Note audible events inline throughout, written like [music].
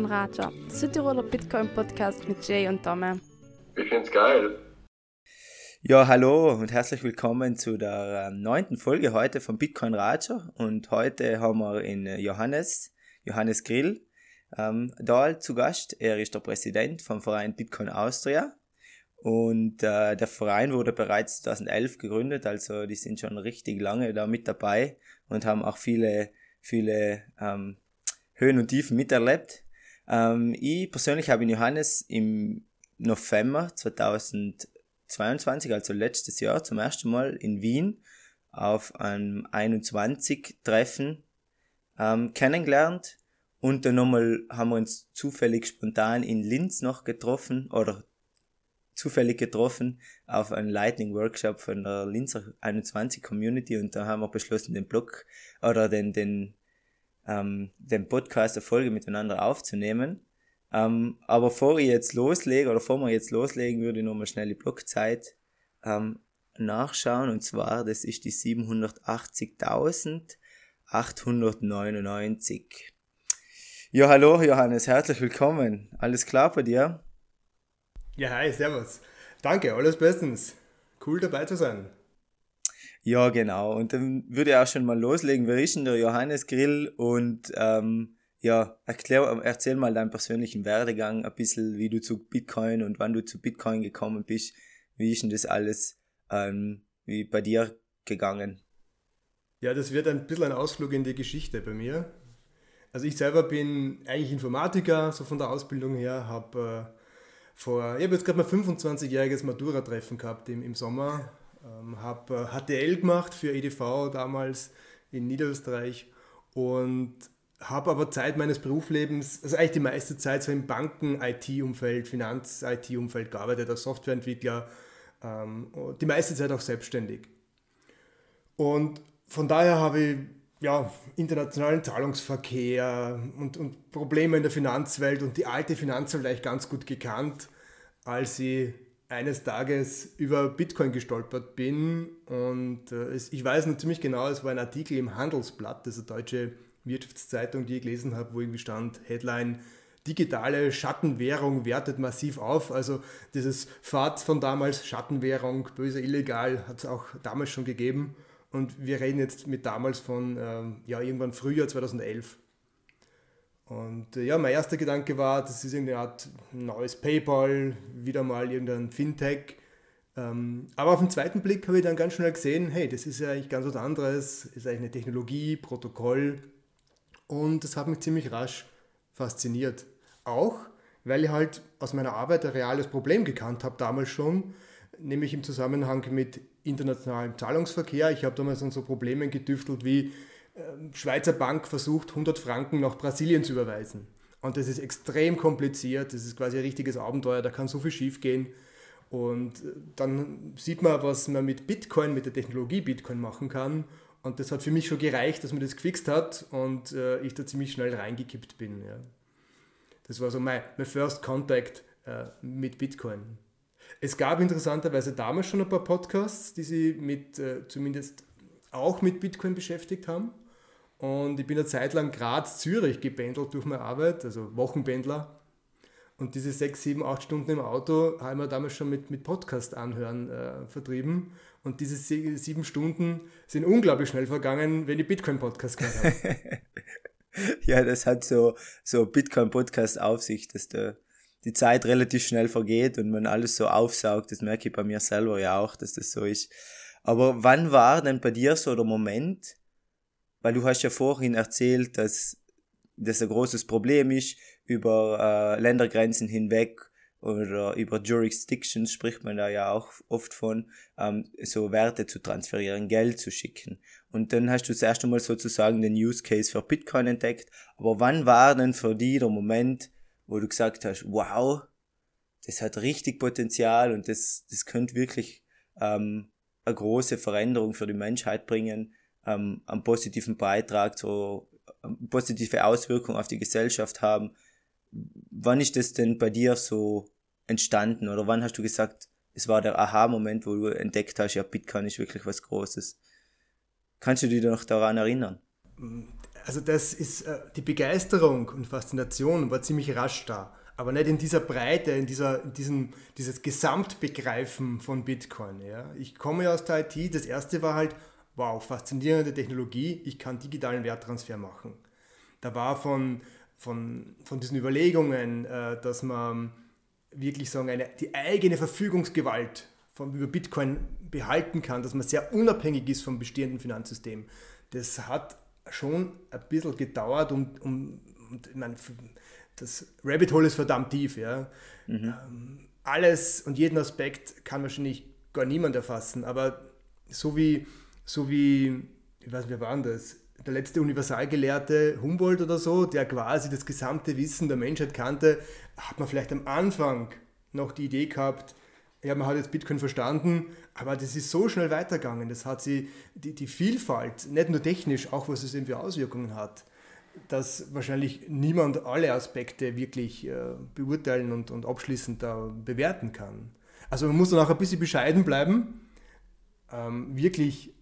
Bitcoin Raja, der Südtiroler Bitcoin Podcast mit Jay und Domme. Ich find's geil. Ja, hallo und herzlich willkommen zu der ähm, neunten Folge heute von Bitcoin Raja. Und heute haben wir in Johannes, Johannes Grill, ähm, da zu Gast. Er ist der Präsident vom Verein Bitcoin Austria. Und äh, der Verein wurde bereits 2011 gegründet, also die sind schon richtig lange da mit dabei und haben auch viele, viele ähm, Höhen und Tiefen miterlebt. Ähm, ich persönlich habe in Johannes im November 2022, also letztes Jahr, zum ersten Mal in Wien auf einem 21-Treffen ähm, kennengelernt. Und dann nochmal haben wir uns zufällig spontan in Linz noch getroffen oder zufällig getroffen auf einen Lightning Workshop von der Linzer 21 Community und da haben wir beschlossen, den Blog oder den, den, ähm, den Podcast der Folge miteinander aufzunehmen. Ähm, aber bevor ich jetzt loslege oder bevor wir jetzt loslegen, würde ich nochmal schnell die Blockzeit ähm, nachschauen und zwar, das ist die 780.899. Ja, hallo Johannes, herzlich willkommen. Alles klar bei dir? Ja, hi, servus. Danke, alles bestens. Cool dabei zu sein. Ja, genau. Und dann würde ich auch schon mal loslegen. Wer ist denn der Johannes Grill? Und ähm, ja, erklär, erzähl mal deinen persönlichen Werdegang, ein bisschen, wie du zu Bitcoin und wann du zu Bitcoin gekommen bist. Wie ist denn das alles ähm, wie bei dir gegangen? Ja, das wird ein bisschen ein Ausflug in die Geschichte bei mir. Also ich selber bin eigentlich Informatiker, so von der Ausbildung her, habe äh, vor, ich habe jetzt gerade mal 25-jähriges Matura-Treffen gehabt im, im Sommer, ähm, habe HTL äh, gemacht für EDV damals in Niederösterreich und habe aber Zeit meines Berufslebens, also eigentlich die meiste Zeit so im Banken-IT-Umfeld, Finanz-IT-Umfeld gearbeitet, als Softwareentwickler, ähm, die meiste Zeit auch selbstständig. Und von daher habe ich ja, internationalen Zahlungsverkehr und, und Probleme in der Finanzwelt und die alte Finanzwelt eigentlich ganz gut gekannt, als ich eines Tages über Bitcoin gestolpert bin. Und äh, ich weiß noch ziemlich genau, es war ein Artikel im Handelsblatt, das eine deutsche Wirtschaftszeitung, die ich gelesen habe, wo irgendwie stand, Headline, digitale Schattenwährung wertet massiv auf. Also dieses Fahrt von damals, Schattenwährung, böse, illegal, hat es auch damals schon gegeben. Und wir reden jetzt mit damals von, ähm, ja, irgendwann Frühjahr 2011. Und äh, ja, mein erster Gedanke war, das ist irgendeine Art neues PayPal, wieder mal irgendein Fintech. Ähm, aber auf den zweiten Blick habe ich dann ganz schnell gesehen, hey, das ist ja eigentlich ganz was anderes, ist eigentlich eine Technologie, Protokoll. Und das hat mich ziemlich rasch fasziniert. Auch, weil ich halt aus meiner Arbeit ein reales Problem gekannt habe damals schon, nämlich im Zusammenhang mit internationalem Zahlungsverkehr. Ich habe damals an so Problemen getüftelt wie Schweizer Bank versucht 100 Franken nach Brasilien zu überweisen. Und das ist extrem kompliziert, das ist quasi ein richtiges Abenteuer, da kann so viel schief gehen. Und äh, dann sieht man, was man mit Bitcoin, mit der Technologie Bitcoin machen kann. Und das hat für mich schon gereicht, dass man das gefixt hat und äh, ich da ziemlich schnell reingekippt bin. Ja. Das war so mein, mein First Contact äh, mit Bitcoin. Es gab interessanterweise damals schon ein paar Podcasts, die sich mit, äh, zumindest auch mit Bitcoin beschäftigt haben. Und ich bin eine Zeit lang Graz-Zürich gependelt durch meine Arbeit, also Wochenpendler. Und diese sechs, sieben, acht Stunden im Auto haben wir damals schon mit, mit Podcast anhören äh, vertrieben. Und diese sieben Stunden sind unglaublich schnell vergangen, wenn ich Bitcoin-Podcast gehört habe. [laughs] ja, das hat so, so Bitcoin-Podcast auf sich, dass der die Zeit relativ schnell vergeht und man alles so aufsaugt. Das merke ich bei mir selber ja auch, dass das so ist. Aber wann war denn bei dir so der Moment, weil du hast ja vorhin erzählt, dass das ein großes Problem ist, über äh, Ländergrenzen hinweg oder über Jurisdictions spricht man da ja auch oft von, ähm, so Werte zu transferieren, Geld zu schicken. Und dann hast du das erste Mal sozusagen den Use Case für Bitcoin entdeckt. Aber wann war denn für dich der Moment, wo du gesagt hast, wow, das hat richtig Potenzial und das, das könnte wirklich ähm, eine große Veränderung für die Menschheit bringen, ähm, einen positiven Beitrag, so eine positive Auswirkung auf die Gesellschaft haben. Wann ist das denn bei dir so entstanden oder wann hast du gesagt, es war der Aha-Moment, wo du entdeckt hast, ja, Bitcoin ist wirklich was Großes? Kannst du dich noch daran erinnern? also das ist äh, die Begeisterung und Faszination war ziemlich rasch da. Aber nicht in dieser Breite, in, dieser, in diesem, dieses Gesamtbegreifen von Bitcoin. Ja. Ich komme ja aus der IT, das erste war halt, wow, faszinierende Technologie, ich kann digitalen Werttransfer machen. Da war von, von, von diesen Überlegungen, äh, dass man wirklich sagen, eine, die eigene Verfügungsgewalt von, über Bitcoin behalten kann, dass man sehr unabhängig ist vom bestehenden Finanzsystem. Das hat schon ein bisschen gedauert und, um, und ich meine, das Rabbit Hole ist verdammt tief. Ja. Mhm. Ähm, alles und jeden Aspekt kann wahrscheinlich gar niemand erfassen, aber so wie, so wie, ich weiß nicht, wer war das? Der letzte Universalgelehrte Humboldt oder so, der quasi das gesamte Wissen der Menschheit kannte, hat man vielleicht am Anfang noch die Idee gehabt, ja, man hat jetzt Bitcoin verstanden, aber das ist so schnell weitergegangen. Das hat sie, die, die Vielfalt, nicht nur technisch, auch was es eben für Auswirkungen hat, dass wahrscheinlich niemand alle Aspekte wirklich äh, beurteilen und, und abschließend da bewerten kann. Also man muss dann auch ein bisschen bescheiden bleiben, ähm, wirklich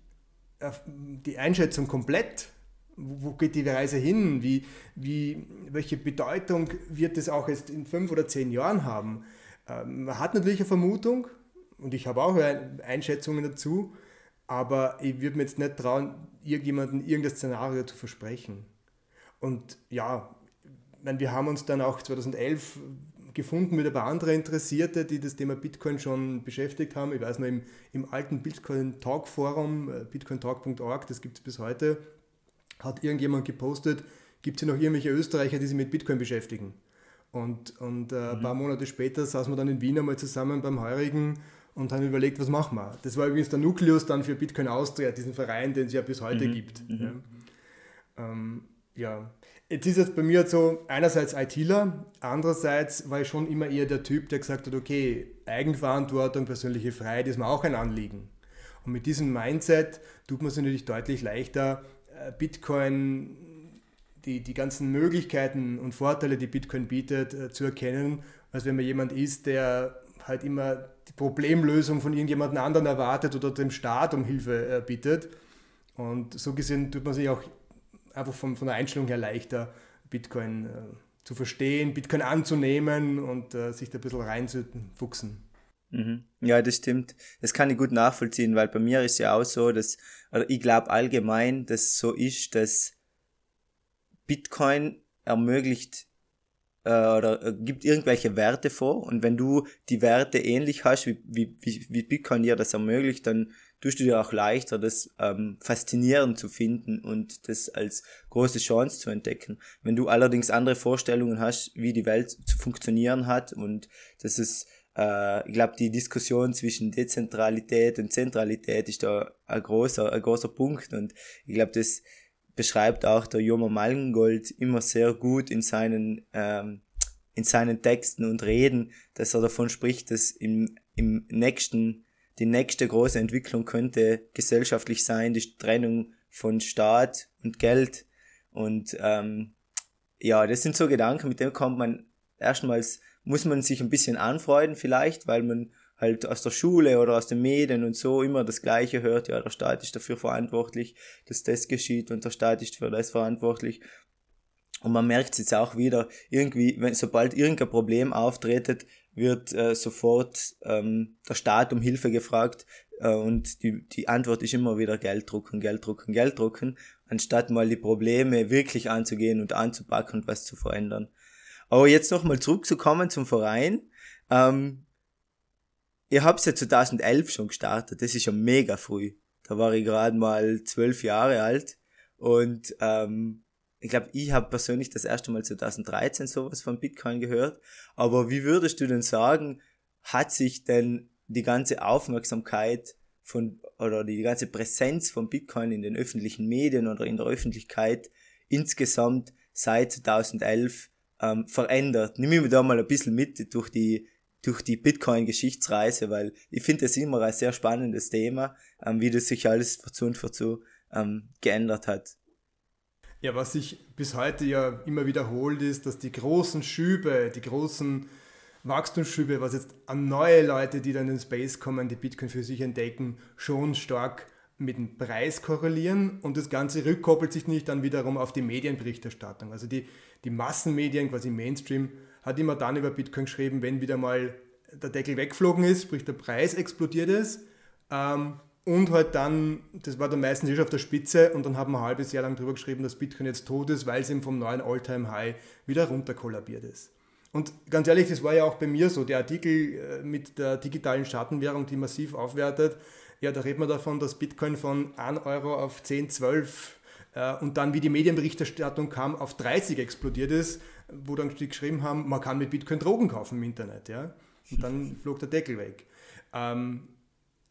die Einschätzung komplett wo geht die Reise hin? Wie, wie, welche Bedeutung wird es auch jetzt in fünf oder zehn Jahren haben? Ähm, man hat natürlich eine Vermutung und ich habe auch Einschätzungen dazu, aber ich würde mir jetzt nicht trauen, irgendjemandem irgendein Szenario zu versprechen. Und ja, wir haben uns dann auch 2011 gefunden mit ein paar anderen Interessierte, die das Thema Bitcoin schon beschäftigt haben. Ich weiß noch, im, im alten Bitcoin Talk Forum, äh, bitcointalk.org, das gibt es bis heute, hat irgendjemand gepostet, gibt es hier noch irgendwelche Österreicher, die sich mit Bitcoin beschäftigen. Und, und äh, mhm. ein paar Monate später saßen wir dann in Wien einmal zusammen beim Heurigen und haben überlegt, was machen wir. Das war übrigens der Nukleus dann für Bitcoin Austria, diesen Verein, den es ja bis heute mhm. gibt. Mhm. Ja. Ähm, ja. Jetzt ist es bei mir so, einerseits ITler, andererseits war ich schon immer eher der Typ, der gesagt hat, okay, Eigenverantwortung, persönliche Freiheit ist mir auch ein Anliegen. Und mit diesem Mindset tut man es natürlich deutlich leichter, äh, Bitcoin die, die ganzen Möglichkeiten und Vorteile, die Bitcoin bietet, äh, zu erkennen, als wenn man jemand ist, der halt immer die Problemlösung von irgendjemand anderen erwartet oder dem Staat um Hilfe äh, bittet. Und so gesehen tut man sich auch einfach von, von der Einstellung her leichter, Bitcoin äh, zu verstehen, Bitcoin anzunehmen und äh, sich da ein bisschen reinzufuchsen. Mhm. Ja, das stimmt. Das kann ich gut nachvollziehen, weil bei mir ist ja auch so, dass, oder ich glaube allgemein, dass so ist, dass Bitcoin ermöglicht äh, oder äh, gibt irgendwelche Werte vor und wenn du die Werte ähnlich hast, wie, wie, wie Bitcoin dir das ermöglicht, dann tust du dir auch leichter, das ähm, faszinierend zu finden und das als große Chance zu entdecken. Wenn du allerdings andere Vorstellungen hast, wie die Welt zu funktionieren hat und das ist äh, ich glaube, die Diskussion zwischen Dezentralität und Zentralität ist da ein großer, ein großer Punkt und ich glaube, das beschreibt auch der Joma Malmgold immer sehr gut in seinen, ähm, in seinen Texten und Reden, dass er davon spricht, dass im, im nächsten, die nächste große Entwicklung könnte gesellschaftlich sein, die Trennung von Staat und Geld. Und ähm, ja, das sind so Gedanken, mit denen kommt man erstmals, muss man sich ein bisschen anfreunden vielleicht, weil man halt aus der Schule oder aus den Medien und so immer das Gleiche hört, ja, der Staat ist dafür verantwortlich, dass das geschieht und der Staat ist für das verantwortlich. Und man merkt es jetzt auch wieder, irgendwie, wenn sobald irgendein Problem auftretet, wird äh, sofort ähm, der Staat um Hilfe gefragt äh, und die, die Antwort ist immer wieder Geld drucken, Geld drucken, Geld drucken, anstatt mal die Probleme wirklich anzugehen und anzupacken und was zu verändern. Aber jetzt nochmal zurückzukommen zum Verein. Ähm, Ihr habt ja 2011 schon gestartet, das ist ja mega früh. Da war ich gerade mal zwölf Jahre alt und ähm, ich glaube, ich habe persönlich das erste Mal 2013 sowas von Bitcoin gehört. Aber wie würdest du denn sagen, hat sich denn die ganze Aufmerksamkeit von oder die ganze Präsenz von Bitcoin in den öffentlichen Medien oder in der Öffentlichkeit insgesamt seit 2011 ähm, verändert? Nimm mich da mal ein bisschen mit durch die durch die Bitcoin-Geschichtsreise, weil ich finde das immer ein sehr spannendes Thema, ähm, wie das sich alles von zu und von zu ähm, geändert hat. Ja, was sich bis heute ja immer wiederholt ist, dass die großen Schübe, die großen Wachstumsschübe, was jetzt an neue Leute, die dann in den Space kommen, die Bitcoin für sich entdecken, schon stark mit dem Preis korrelieren und das Ganze rückkoppelt sich nicht dann wiederum auf die Medienberichterstattung. Also die, die Massenmedien, quasi Mainstream, hat immer dann über Bitcoin geschrieben, wenn wieder mal der Deckel weggeflogen ist, sprich der Preis explodiert ist. Ähm, und halt dann, das war dann meistens schon auf der Spitze und dann haben wir ein halbes Jahr lang darüber geschrieben, dass Bitcoin jetzt tot ist, weil es eben vom neuen All-Time-High wieder runterkollabiert ist. Und ganz ehrlich, das war ja auch bei mir so, der Artikel äh, mit der digitalen Schattenwährung, die massiv aufwertet, ja, da redet man davon, dass Bitcoin von 1 Euro auf 10, 12 äh, und dann, wie die Medienberichterstattung kam, auf 30 explodiert ist, wo dann die geschrieben haben, man kann mit Bitcoin Drogen kaufen im Internet. Ja? Und dann flog der Deckel weg. Ähm,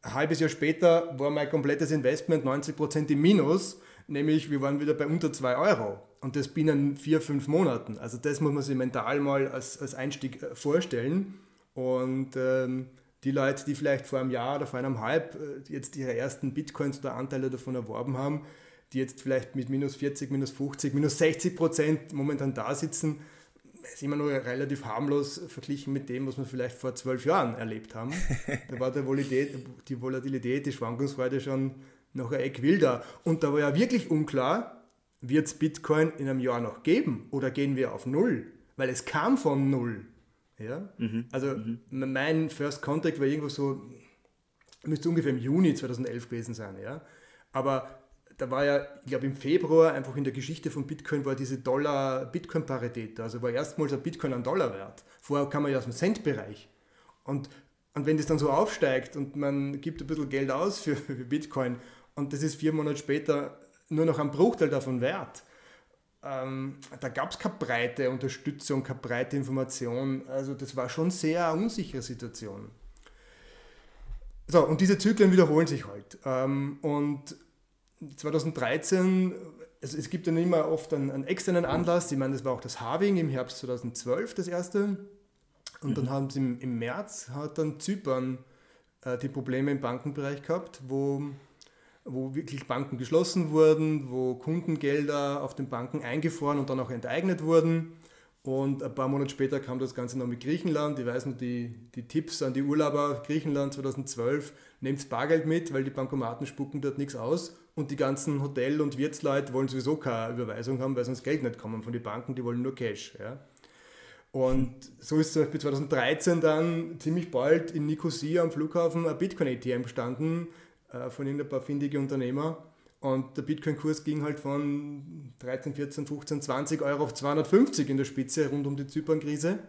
ein halbes Jahr später war mein komplettes Investment 90% im Minus, nämlich wir waren wieder bei unter 2 Euro. Und das binnen vier, fünf Monaten. Also das muss man sich mental mal als, als Einstieg äh, vorstellen. Und ähm, die Leute, die vielleicht vor einem Jahr oder vor einem halb äh, jetzt ihre ersten Bitcoins oder Anteile davon erworben haben, die jetzt vielleicht mit minus 40, minus 50, minus 60 Prozent momentan da sitzen, ist immer nur relativ harmlos verglichen mit dem, was wir vielleicht vor zwölf Jahren erlebt haben. [laughs] Da war die Volatilität, die Schwankungsfreude schon noch ein Eck wilder. Und da war ja wirklich unklar, wird es Bitcoin in einem Jahr noch geben oder gehen wir auf Null? Weil es kam von Null. Ja? Mhm. Also mhm. mein First Contact war irgendwo so, müsste ungefähr im Juni 2011 gewesen sein. Ja? Aber da war ja, ich glaube im Februar einfach in der Geschichte von Bitcoin war diese Dollar-Bitcoin-Parität. Also war erstmals ein Bitcoin ein Dollar wert. Vorher kam man ja aus dem Cent-Bereich. Und, und wenn das dann so aufsteigt und man gibt ein bisschen Geld aus für, für Bitcoin und das ist vier Monate später nur noch ein Bruchteil davon wert, ähm, da gab es keine breite Unterstützung, keine breite Information. Also das war schon sehr eine unsichere Situation. So, und diese Zyklen wiederholen sich halt. Ähm, und 2013, also es gibt dann immer oft einen, einen, externen Anlass, ich meine, das war auch das Having im Herbst 2012, das erste. Und dann mhm. haben sie im, im, März, hat dann Zypern äh, die Probleme im Bankenbereich gehabt, wo, wo wirklich Banken geschlossen wurden, wo Kundengelder auf den Banken eingefroren und dann auch enteignet wurden. Und ein paar Monate später kam das Ganze noch mit Griechenland. Ich weiß noch, die, die Tipps an die Urlauber Griechenland 2012, nehmt Bargeld mit, weil die Bankomaten spucken dort nichts aus. Und die ganzen Hotel- und Wirtsleute wollen sowieso keine Überweisung haben, weil sonst Geld nicht kommen von den Banken, die wollen nur Cash. Ja. Und so ist zum Beispiel 2013 dann ziemlich bald in Nicosia am Flughafen ein Bitcoin-ATM gestanden äh, von irgendein paar findige Unternehmer. Und der Bitcoin-Kurs ging halt von 13, 14, 15, 20 Euro auf 250 in der Spitze rund um die Zypern-Krise,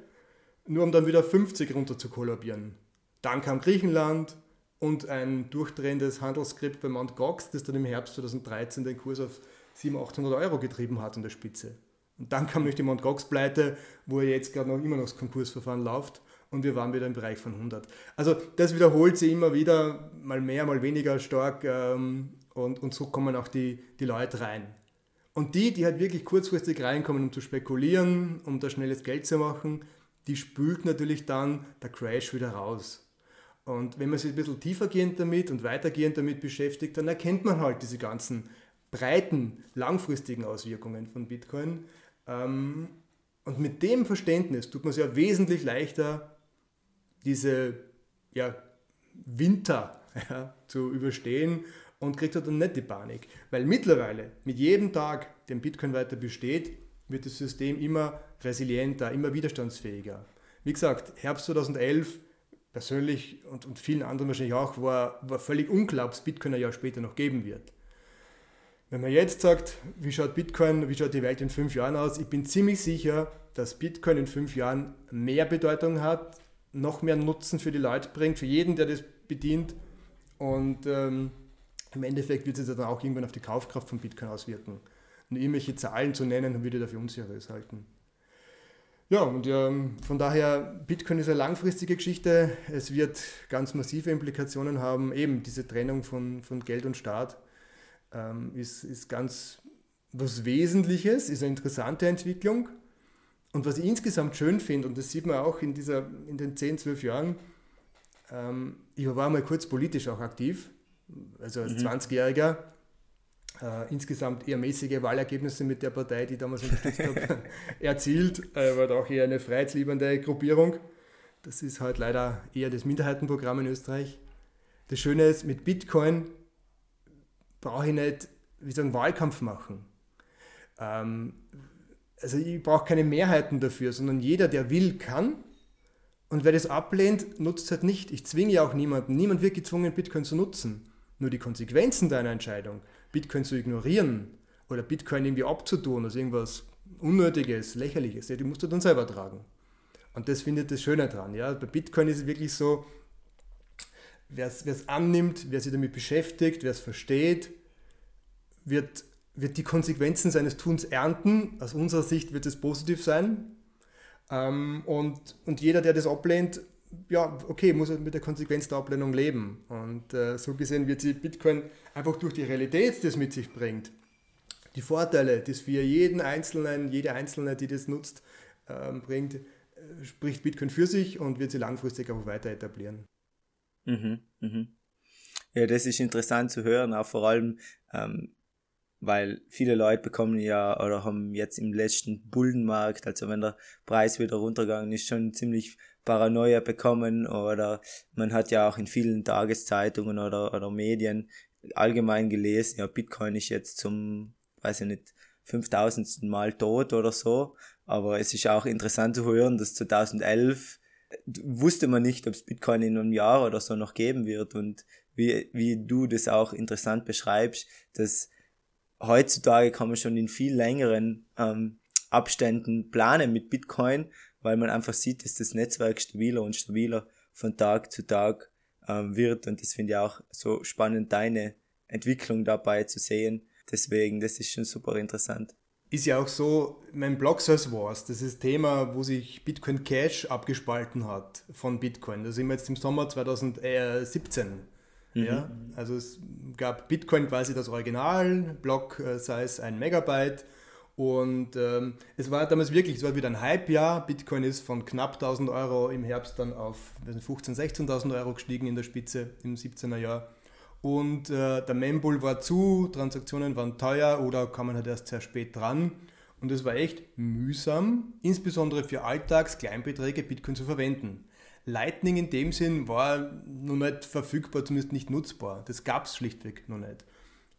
nur um dann wieder 50 runter zu kollabieren. Dann kam Griechenland und ein durchdrehendes Handelsskript bei Mt. Gox, das dann im Herbst 2013 den Kurs auf 700, 800 Euro getrieben hat in der Spitze. Und dann kam nämlich die Mt. Gox-Pleite, wo jetzt gerade noch immer noch das Konkursverfahren läuft und wir waren wieder im Bereich von 100. Also das wiederholt sich immer wieder, mal mehr, mal weniger stark ähm, und, und so kommen auch die, die Leute rein. Und die, die halt wirklich kurzfristig reinkommen, um zu spekulieren, um da schnelles Geld zu machen, die spült natürlich dann der Crash wieder raus. Und wenn man sich ein bisschen tiefergehend damit und weitergehend damit beschäftigt, dann erkennt man halt diese ganzen breiten, langfristigen Auswirkungen von Bitcoin. Ähm, und mit dem Verständnis tut man es ja wesentlich leichter, diese ja, Winter [laughs] ja, zu überstehen und kriegt er dann nicht die Panik. Weil mittlerweile, mit jedem Tag, den Bitcoin weiter besteht, wird das System immer resilienter, immer widerstandsfähiger. Wie gesagt, Herbst 2011 persönlich und, und vielen anderen wahrscheinlich auch, war, war völlig unklar, ob es Bitcoin ein Jahr später noch geben wird. Wenn man jetzt sagt, wie schaut Bitcoin, wie schaut die Welt in fünf Jahren aus, ich bin ziemlich sicher, dass Bitcoin in fünf Jahren mehr Bedeutung hat, noch mehr Nutzen für die Leute bringt, für jeden, der das bedient. Und ähm, im Endeffekt wird sich das dann auch irgendwann auf die Kaufkraft von Bitcoin auswirken. Und irgendwelche Zahlen zu nennen, würde ich dafür unseriös halten. Ja, und ähm, von daher, Bitcoin ist eine langfristige Geschichte. Es wird ganz massive Implikationen haben. Eben diese Trennung von, von Geld und Staat ähm, ist, ist ganz was Wesentliches, ist eine interessante Entwicklung. Und was ich insgesamt schön finde, und das sieht man auch in, dieser, in den 10, 12 Jahren, ähm, ich war mal kurz politisch auch aktiv also als mhm. 20-Jähriger, äh, insgesamt eher mäßige Wahlergebnisse mit der Partei, die ich damals unterstützt habe, [laughs] erzielt. Äh, war auch eher eine freiheitsliebende Gruppierung. Das ist halt leider eher das Minderheitenprogramm in Österreich. Das Schöne ist, mit Bitcoin brauche ich nicht, wie sagen, Wahlkampf machen. Ähm, also ich brauche keine Mehrheiten dafür, sondern jeder, der will, kann. Und wer das ablehnt, nutzt es halt nicht. Ich zwinge ja auch niemanden. Niemand wird gezwungen, Bitcoin zu nutzen. Nur die Konsequenzen deiner Entscheidung, Bitcoin zu ignorieren oder Bitcoin irgendwie abzutun, also irgendwas Unnötiges, Lächerliches, ja, die musst du dann selber tragen. Und das findet das Schöne dran. Ja? Bei Bitcoin ist es wirklich so, wer es annimmt, wer sich damit beschäftigt, wer es versteht, wird, wird die Konsequenzen seines Tuns ernten. Aus unserer Sicht wird es positiv sein. Ähm, und, und jeder, der das ablehnt, ja, okay, muss mit der Konsequenz der Ablehnung leben. Und äh, so gesehen wird sich Bitcoin einfach durch die Realität, die es mit sich bringt, die Vorteile, die es für jeden Einzelnen, jede Einzelne, die das nutzt, ähm, bringt, äh, spricht Bitcoin für sich und wird sie langfristig auch weiter etablieren. Mhm, mhm. Ja, das ist interessant zu hören, auch vor allem, ähm, weil viele Leute bekommen ja oder haben jetzt im letzten Bullenmarkt, also wenn der Preis wieder runtergegangen ist, schon ziemlich Paranoia bekommen oder man hat ja auch in vielen Tageszeitungen oder, oder Medien allgemein gelesen, ja, Bitcoin ist jetzt zum, weiß ich nicht, 5000. Mal tot oder so, aber es ist auch interessant zu hören, dass 2011 wusste man nicht, ob es Bitcoin in einem Jahr oder so noch geben wird und wie, wie du das auch interessant beschreibst, dass heutzutage kann man schon in viel längeren ähm, Abständen planen mit Bitcoin, weil man einfach sieht, dass das Netzwerk stabiler und stabiler von Tag zu Tag ähm, wird. Und das finde ich auch so spannend, deine Entwicklung dabei zu sehen. Deswegen, das ist schon super interessant. Ist ja auch so, mein Blog Source Wars, das ist Thema, wo sich Bitcoin Cash abgespalten hat von Bitcoin. Da sind wir jetzt im Sommer 2017. Mhm. Ja? Also es gab Bitcoin quasi das Original, Block äh, Size 1 Megabyte und ähm, es war damals wirklich, es war wieder ein Hype-Jahr. Bitcoin ist von knapp 1000 Euro im Herbst dann auf 15.000, 16.000 Euro gestiegen in der Spitze im 17er Jahr. Und äh, der Membull war zu, Transaktionen waren teuer oder kam man halt erst sehr spät dran. Und es war echt mühsam, insbesondere für Alltags-Kleinbeträge Bitcoin zu verwenden. Lightning in dem Sinn war noch nicht verfügbar, zumindest nicht nutzbar. Das gab es schlichtweg noch nicht.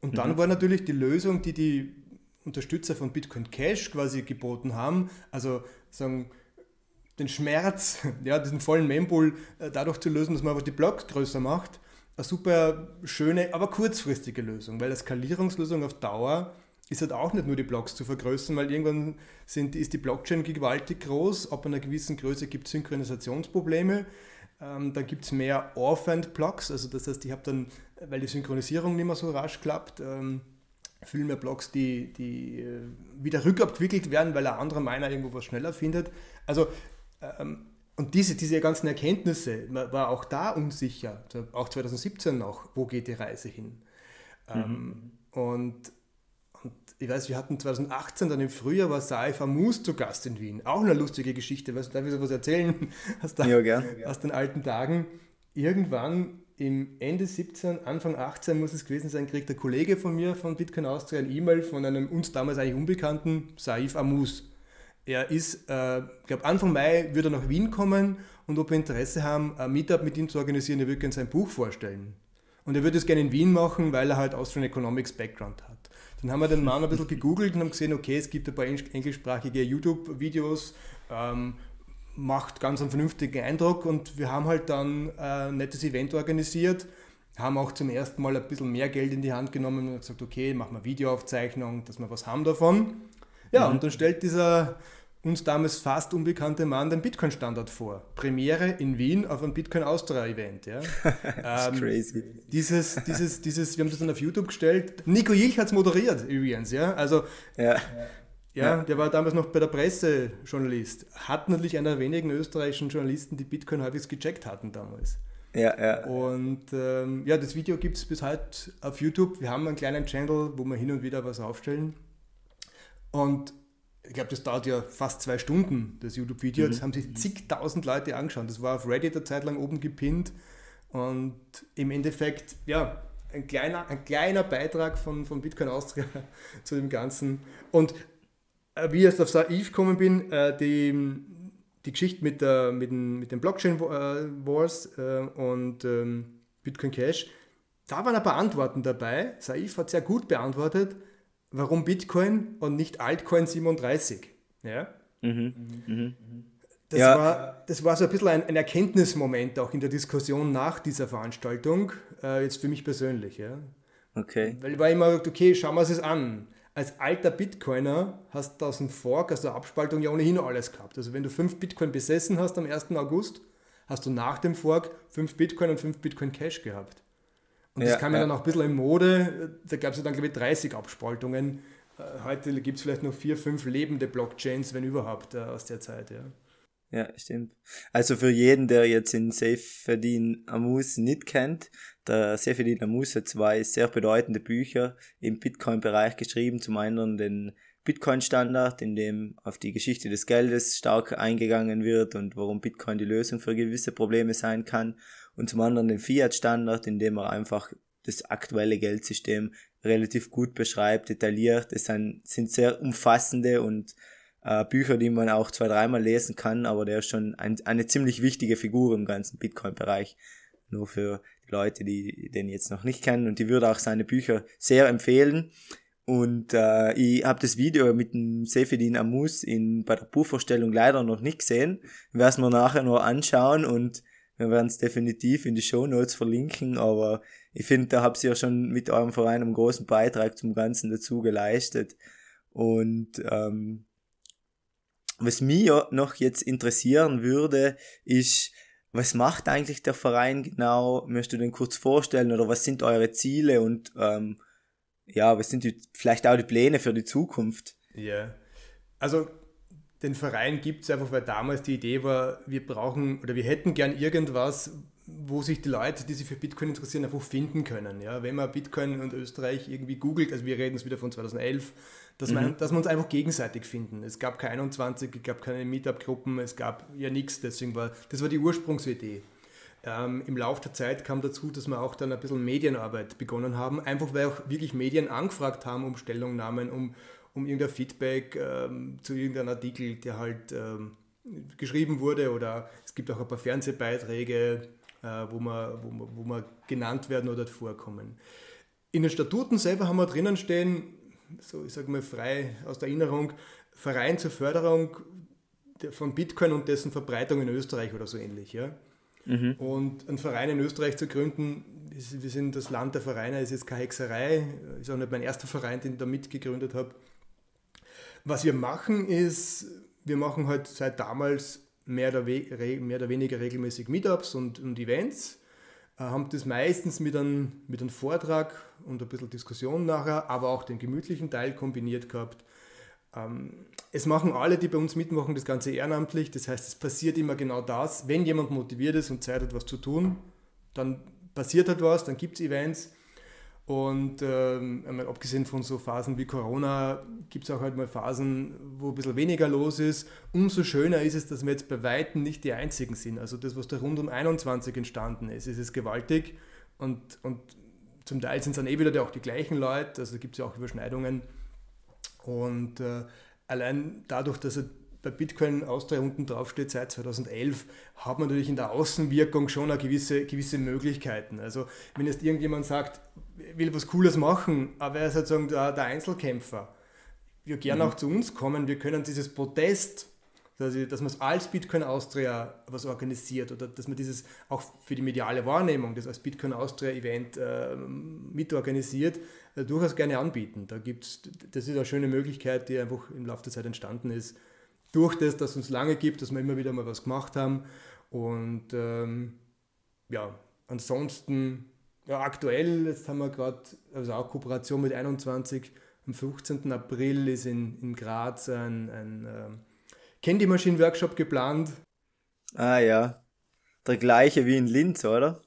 Und dann mhm. war natürlich die Lösung, die die Unterstützer von Bitcoin Cash quasi geboten haben. Also sagen, den Schmerz, [laughs] ja, diesen vollen Mempool äh, dadurch zu lösen, dass man einfach die Blocks größer macht. Eine super schöne, aber kurzfristige Lösung, weil eine Skalierungslösung auf Dauer ist halt auch nicht nur die Blocks zu vergrößern, weil irgendwann sind, ist die Blockchain gewaltig groß, ab einer gewissen Größe gibt es Synchronisationsprobleme. Ähm, dann gibt es mehr Orphaned Blocks, also das heißt, ich habe dann, weil die Synchronisierung nicht mehr so rasch klappt, ähm, viel mehr Blocks, die, die äh, wieder rückabgewickelt werden, weil ein anderer Miner irgendwo was schneller findet. Also, ähm, und diese, diese ganzen Erkenntnisse, man war auch da unsicher, auch 2017 noch, wo geht die Reise hin. Ähm, mhm. und, und ich weiß, wir hatten 2018 dann im Frühjahr war Saif Amus zu Gast in Wien. Auch eine lustige Geschichte. Weißt, darf ich so was erzählen [laughs] aus, der, ja, aus den alten Tagen? Irgendwann im Ende 17, Anfang 18 muss es gewesen sein, kriegt der Kollege von mir von Bitcoin Austria ein E-Mail von einem uns damals eigentlich unbekannten Saif Amus. Er ist, äh, ich glaube Anfang Mai wird er nach Wien kommen und ob wir Interesse haben, ein Meetup mit ihm zu organisieren, er würde gerne sein Buch vorstellen. Und er würde es gerne in Wien machen, weil er halt Austrian Economics Background hat. Dann haben wir den Mann ein bisschen gegoogelt und haben gesehen, okay, es gibt ein paar englischsprachige YouTube-Videos, ähm, macht ganz einen vernünftigen Eindruck und wir haben halt dann ein nettes Event organisiert, haben auch zum ersten Mal ein bisschen mehr Geld in die Hand genommen und gesagt, okay, machen wir Videoaufzeichnung, dass wir was haben davon. Ja, mhm. und dann stellt dieser uns damals fast unbekannte Mann den Bitcoin-Standard vor. Premiere in Wien auf einem Bitcoin Austria-Event. Ja. [laughs] ähm, crazy. Dieses, dieses, dieses, wir haben das dann auf YouTube gestellt. Nico Jilch hat es moderiert übrigens. Ja. Also, ja. Ja, ja, der war damals noch bei der Presse Journalist. Hat natürlich einer der wenigen österreichischen Journalisten, die Bitcoin halbwegs gecheckt hatten damals. Ja, ja. Und ähm, ja, das Video gibt es bis heute auf YouTube. Wir haben einen kleinen Channel, wo wir hin und wieder was aufstellen. Und ich glaube, das dauert ja fast zwei Stunden, das YouTube-Video. Mhm. Das haben sich zigtausend Leute angeschaut. Das war auf Reddit eine Zeit lang oben gepinnt. Und im Endeffekt, ja, ein kleiner, ein kleiner Beitrag von, von Bitcoin Austria [laughs] zu dem Ganzen. Und äh, wie ich jetzt auf Saif gekommen bin, äh, die, die Geschichte mit, der, mit, den, mit den Blockchain äh, Wars und ähm, Bitcoin Cash, da waren ein paar Antworten dabei. Saif hat sehr gut beantwortet, warum Bitcoin und nicht Altcoin 37. Ja? Mhm. Mhm. Das, ja. war, das war so ein bisschen ein, ein, Erkenntnismoment auch in der Diskussion nach dieser Veranstaltung, äh, jetzt für mich persönlich. Ja? Okay. Weil ich war immer, okay, schauen wir es an. Als alter Bitcoiner hast du aus dem Fork, aus der Abspaltung ja ohnehin alles gehabt. Also wenn du 5 Bitcoin besessen hast am 1. August, hast du nach dem Fork 5 Bitcoin und 5 Bitcoin Cash gehabt. Und ja, das kam ja dann auch ein bisschen in Mode. Da gab es ja dann, glaube ich, 30 Abspaltungen. Äh, heute gibt es vielleicht noch vier, fünf lebende Blockchains, wenn überhaupt, äh, aus der Zeit, ja. Ja, stimmt. Also für jeden, der jetzt den Seyfedin Amus nicht kennt, der Seyfedin Amus hat zwei sehr bedeutende Bücher im Bitcoin-Bereich geschrieben. Zum einen den Bitcoin-Standard, in dem auf die Geschichte des Geldes stark eingegangen wird und warum Bitcoin die Lösung für gewisse Probleme sein kann. Und zum anderen den Fiat-Standard, in dem er einfach das aktuelle Geldsystem relativ gut beschreibt, detailliert. Es sind, sehr umfassende und äh, Bücher, die man auch zwei, dreimal lesen kann, aber der ist schon ein, eine ziemlich wichtige Figur im ganzen Bitcoin-Bereich. Nur für die Leute, die den jetzt noch nicht kennen. Und die würde auch seine Bücher sehr empfehlen. Und äh, ich habe das Video mit dem Sefedin Amus in, bei der Buchvorstellung leider noch nicht gesehen. Wir werden es mir nachher nur anschauen und wir werden es definitiv in die Show Notes verlinken. Aber ich finde, da habt ihr ja schon mit eurem Verein einen großen Beitrag zum Ganzen dazu geleistet. Und ähm, was mich noch jetzt interessieren würde, ist, was macht eigentlich der Verein genau? Möchtest du den kurz vorstellen oder was sind eure Ziele und ähm, ja, was sind die, vielleicht auch die Pläne für die Zukunft? Ja, also den Verein gibt es einfach, weil damals die Idee war, wir brauchen oder wir hätten gern irgendwas, wo sich die Leute, die sich für Bitcoin interessieren, einfach finden können. Ja, wenn man Bitcoin und Österreich irgendwie googelt, also wir reden jetzt wieder von 2011, dass, mhm. man, dass wir uns einfach gegenseitig finden. Es gab keine 21, es gab keine Meetup-Gruppen, es gab ja nichts, deswegen war, das war die Ursprungsidee. Ähm, Im Laufe der Zeit kam dazu, dass wir auch dann ein bisschen Medienarbeit begonnen haben, einfach weil auch wirklich Medien angefragt haben um Stellungnahmen, um, um irgendein Feedback ähm, zu irgendeinem Artikel, der halt ähm, geschrieben wurde oder es gibt auch ein paar Fernsehbeiträge, äh, wo, man, wo, man, wo man genannt werden oder vorkommen. In den Statuten selber haben wir drinnen stehen, so ich sage mal frei aus der Erinnerung, Verein zur Förderung von Bitcoin und dessen Verbreitung in Österreich oder so ähnlich. Ja? Mhm. Und einen Verein in Österreich zu gründen, wir sind das Land der Vereine, ist jetzt keine Hexerei, ist auch nicht mein erster Verein, den ich da mitgegründet habe. Was wir machen ist, wir machen halt seit damals mehr oder, mehr oder weniger regelmäßig Meetups und, und Events äh, haben das meistens mit einem, mit einem Vortrag und ein bisschen Diskussion nachher, aber auch den gemütlichen Teil kombiniert gehabt. Ähm, es machen alle, die bei uns mitmachen, das Ganze ehrenamtlich. Das heißt, es passiert immer genau das. Wenn jemand motiviert ist und Zeit hat, was zu tun, dann passiert halt was, dann gibt es Events. Und ähm, abgesehen von so Phasen wie Corona gibt es auch halt mal Phasen, wo ein bisschen weniger los ist. Umso schöner ist es, dass wir jetzt bei Weitem nicht die Einzigen sind. Also das, was da rund um 21 entstanden ist, ist es gewaltig. Und, und zum Teil sind es dann eh wieder auch die gleichen Leute, also gibt es ja auch Überschneidungen. Und äh, allein dadurch, dass er bei Bitcoin Austria unten draufsteht seit 2011, hat man natürlich in der Außenwirkung schon eine gewisse, gewisse Möglichkeiten. Also wenn jetzt irgendjemand sagt, will was Cooles machen, aber er ist sozusagen der, der Einzelkämpfer, wir gerne mhm. auch zu uns kommen, wir können dieses Protest, dass, dass man es als Bitcoin Austria was organisiert oder dass man dieses auch für die mediale Wahrnehmung, das als Bitcoin Austria Event äh, mitorganisiert, äh, durchaus gerne anbieten. Da gibt's, das ist eine schöne Möglichkeit, die einfach im Laufe der Zeit entstanden ist, durch das, dass es uns lange gibt, dass wir immer wieder mal was gemacht haben. Und ähm, ja, ansonsten, ja, aktuell, jetzt haben wir gerade, also auch Kooperation mit 21, am 15. April ist in, in Graz ein, ein ähm, Candy Machine Workshop geplant. Ah ja, der gleiche wie in Linz, oder?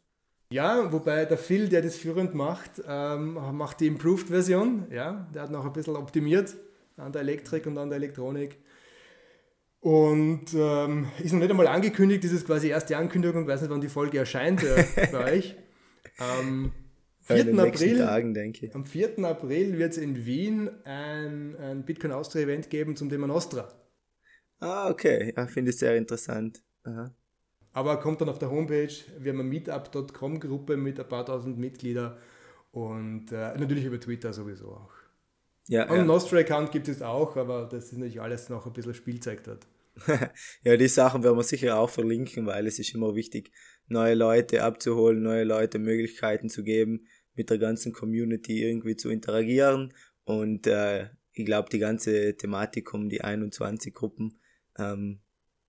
Ja, wobei der Phil, der das führend macht, ähm, macht die Improved-Version. Ja, der hat noch ein bisschen optimiert an der Elektrik und an der Elektronik. Und ähm, ist noch nicht einmal angekündigt, das ist quasi erste Ankündigung, ich weiß nicht, wann die Folge erscheint äh, bei [laughs] euch. Am 4. April, Tagen, am 4. April wird es in Wien ein, ein Bitcoin Austria Event geben zum Thema Nostra. Ah, okay. Ja, finde ich sehr interessant. Aha. Aber kommt dann auf der Homepage, wir haben eine Meetup.com-Gruppe mit ein paar tausend Mitgliedern und äh, natürlich über Twitter sowieso auch. Ja, und ja. Nostra-Account gibt es auch, aber das ist natürlich alles noch ein bisschen Spielzeug dort. [laughs] ja, die Sachen werden wir sicher auch verlinken, weil es ist immer wichtig, neue Leute abzuholen, neue Leute Möglichkeiten zu geben, mit der ganzen Community irgendwie zu interagieren. Und äh, ich glaube, die ganze Thematik um die 21 Gruppen, ähm,